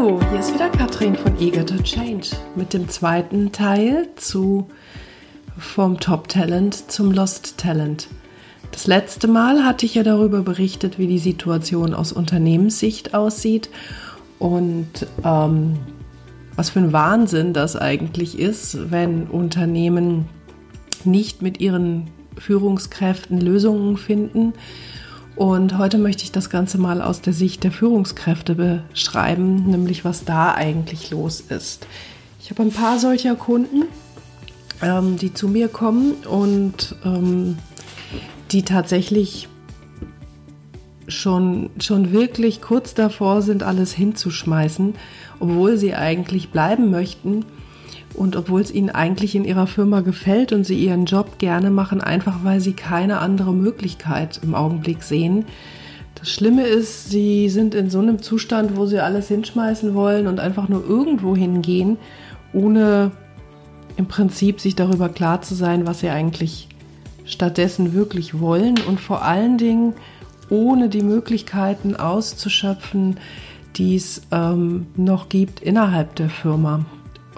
Hallo, hier ist wieder Katrin von Eager to Change mit dem zweiten Teil zu vom Top Talent zum Lost Talent. Das letzte Mal hatte ich ja darüber berichtet, wie die Situation aus Unternehmenssicht aussieht und ähm, was für ein Wahnsinn das eigentlich ist, wenn Unternehmen nicht mit ihren Führungskräften Lösungen finden. Und heute möchte ich das Ganze mal aus der Sicht der Führungskräfte beschreiben, nämlich was da eigentlich los ist. Ich habe ein paar solcher Kunden, ähm, die zu mir kommen und ähm, die tatsächlich schon, schon wirklich kurz davor sind, alles hinzuschmeißen, obwohl sie eigentlich bleiben möchten und obwohl es ihnen eigentlich in ihrer Firma gefällt und sie ihren Job gerne machen, einfach weil sie keine andere Möglichkeit im Augenblick sehen. Das Schlimme ist, sie sind in so einem Zustand, wo sie alles hinschmeißen wollen und einfach nur irgendwo hingehen, ohne im Prinzip sich darüber klar zu sein, was sie eigentlich stattdessen wirklich wollen und vor allen Dingen ohne die Möglichkeiten auszuschöpfen, die es ähm, noch gibt innerhalb der Firma.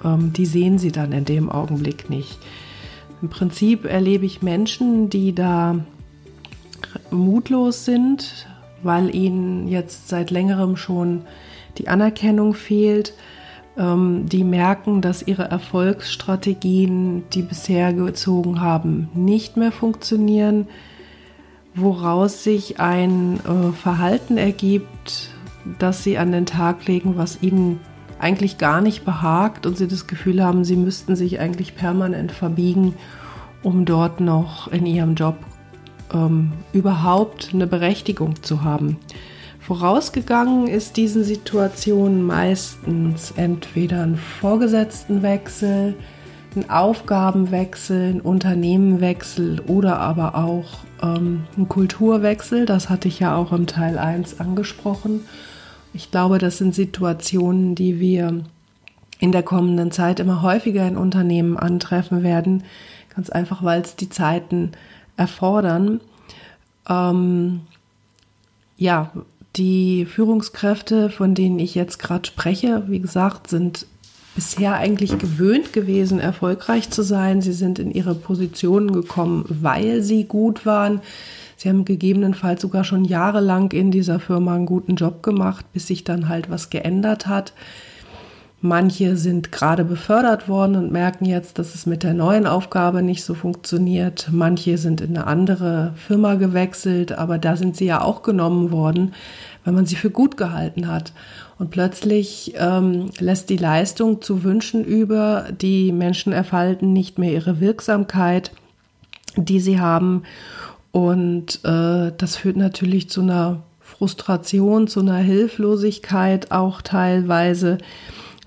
Ähm, die sehen sie dann in dem Augenblick nicht. Im Prinzip erlebe ich Menschen, die da mutlos sind, weil ihnen jetzt seit längerem schon die Anerkennung fehlt, ähm, die merken, dass ihre Erfolgsstrategien, die bisher gezogen haben, nicht mehr funktionieren, woraus sich ein äh, Verhalten ergibt, das sie an den Tag legen, was ihnen eigentlich gar nicht behagt und sie das Gefühl haben, sie müssten sich eigentlich permanent verbiegen, um dort noch in ihrem Job ähm, überhaupt eine Berechtigung zu haben. Vorausgegangen ist diesen Situationen meistens entweder ein Vorgesetztenwechsel, ein Aufgabenwechsel, ein Unternehmenwechsel oder aber auch ähm, ein Kulturwechsel. Das hatte ich ja auch im Teil 1 angesprochen. Ich glaube, das sind Situationen, die wir in der kommenden Zeit immer häufiger in Unternehmen antreffen werden. Ganz einfach, weil es die Zeiten erfordern. Ähm, ja, die Führungskräfte, von denen ich jetzt gerade spreche, wie gesagt, sind bisher eigentlich gewöhnt gewesen, erfolgreich zu sein. Sie sind in ihre Positionen gekommen, weil sie gut waren. Sie haben gegebenenfalls sogar schon jahrelang in dieser Firma einen guten Job gemacht, bis sich dann halt was geändert hat. Manche sind gerade befördert worden und merken jetzt, dass es mit der neuen Aufgabe nicht so funktioniert. Manche sind in eine andere Firma gewechselt, aber da sind sie ja auch genommen worden, weil man sie für gut gehalten hat. Und plötzlich ähm, lässt die Leistung zu wünschen über, die Menschen erfalten nicht mehr ihre Wirksamkeit, die sie haben. Und äh, das führt natürlich zu einer Frustration, zu einer Hilflosigkeit auch teilweise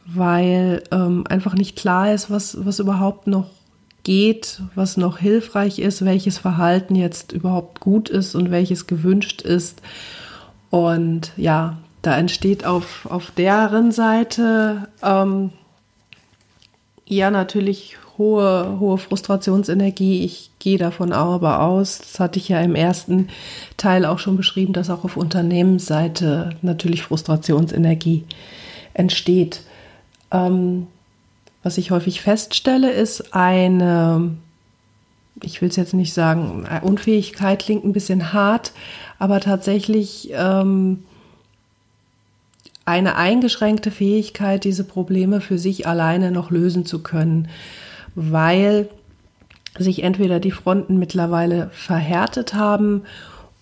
weil ähm, einfach nicht klar ist, was, was überhaupt noch geht, was noch hilfreich ist, welches Verhalten jetzt überhaupt gut ist und welches gewünscht ist. Und ja, da entsteht auf, auf deren Seite ähm, ja natürlich hohe, hohe Frustrationsenergie. Ich gehe davon aber aus, das hatte ich ja im ersten Teil auch schon beschrieben, dass auch auf Unternehmensseite natürlich Frustrationsenergie entsteht. Ähm, was ich häufig feststelle, ist eine, ich will es jetzt nicht sagen, Unfähigkeit klingt ein bisschen hart, aber tatsächlich ähm, eine eingeschränkte Fähigkeit, diese Probleme für sich alleine noch lösen zu können, weil sich entweder die Fronten mittlerweile verhärtet haben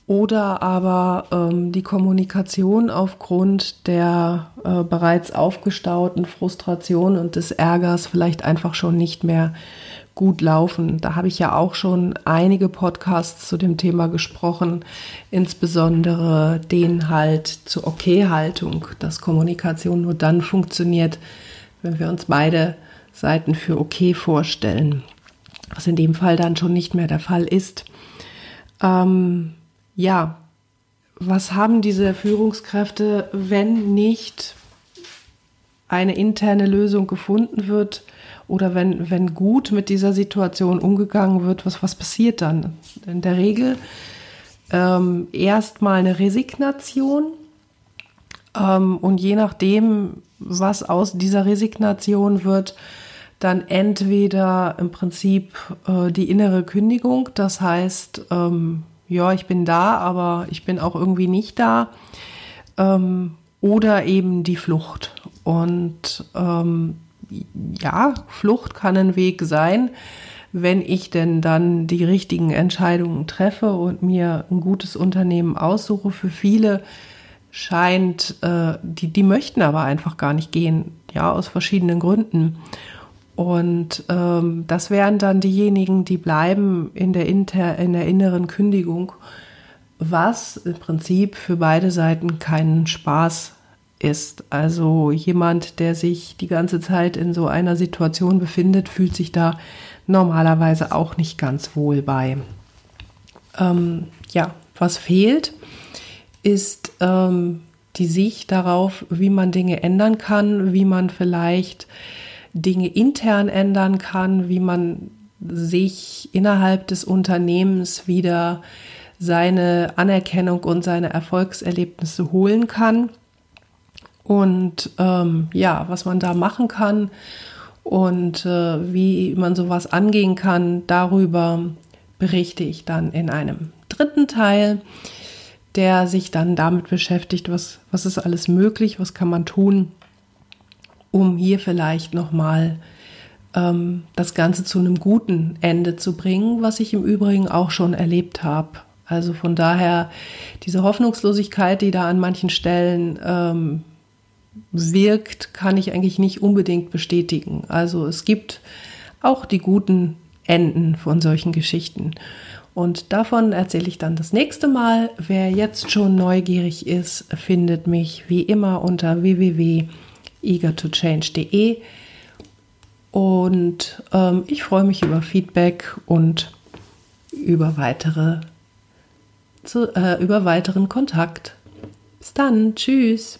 oder aber ähm, die Kommunikation aufgrund der äh, bereits aufgestauten Frustration und des Ärgers vielleicht einfach schon nicht mehr gut laufen. Da habe ich ja auch schon einige Podcasts zu dem Thema gesprochen, insbesondere den halt zur Okay-Haltung, dass Kommunikation nur dann funktioniert, wenn wir uns beide Seiten für okay vorstellen, was in dem Fall dann schon nicht mehr der Fall ist. Ähm, ja, was haben diese Führungskräfte, wenn nicht eine interne Lösung gefunden wird oder wenn, wenn gut mit dieser Situation umgegangen wird, was, was passiert dann? In der Regel ähm, erstmal eine Resignation, und je nachdem, was aus dieser Resignation wird, dann entweder im Prinzip äh, die innere Kündigung, das heißt, ähm, ja, ich bin da, aber ich bin auch irgendwie nicht da, ähm, oder eben die Flucht. Und ähm, ja, Flucht kann ein Weg sein, wenn ich denn dann die richtigen Entscheidungen treffe und mir ein gutes Unternehmen aussuche. Für viele scheint, äh, die, die möchten aber einfach gar nicht gehen, ja, aus verschiedenen Gründen. Und ähm, das wären dann diejenigen, die bleiben in der, inter, in der inneren Kündigung, was im Prinzip für beide Seiten keinen Spaß ist. Also jemand, der sich die ganze Zeit in so einer Situation befindet, fühlt sich da normalerweise auch nicht ganz wohl bei. Ähm, ja, was fehlt, ist ähm, die Sicht darauf, wie man Dinge ändern kann, wie man vielleicht Dinge intern ändern kann, wie man sich innerhalb des Unternehmens wieder seine Anerkennung und seine Erfolgserlebnisse holen kann. Und ähm, ja, was man da machen kann und äh, wie man sowas angehen kann, darüber berichte ich dann in einem dritten Teil, der sich dann damit beschäftigt, was, was ist alles möglich, was kann man tun, um hier vielleicht nochmal ähm, das Ganze zu einem guten Ende zu bringen, was ich im Übrigen auch schon erlebt habe. Also von daher diese Hoffnungslosigkeit, die da an manchen Stellen ähm, wirkt, kann ich eigentlich nicht unbedingt bestätigen. Also es gibt auch die guten Enden von solchen Geschichten. Und davon erzähle ich dann das nächste Mal. Wer jetzt schon neugierig ist, findet mich wie immer unter www.eagertochange.de. Und ähm, ich freue mich über Feedback und über weitere zu, äh, über weiteren Kontakt. Bis dann, tschüss.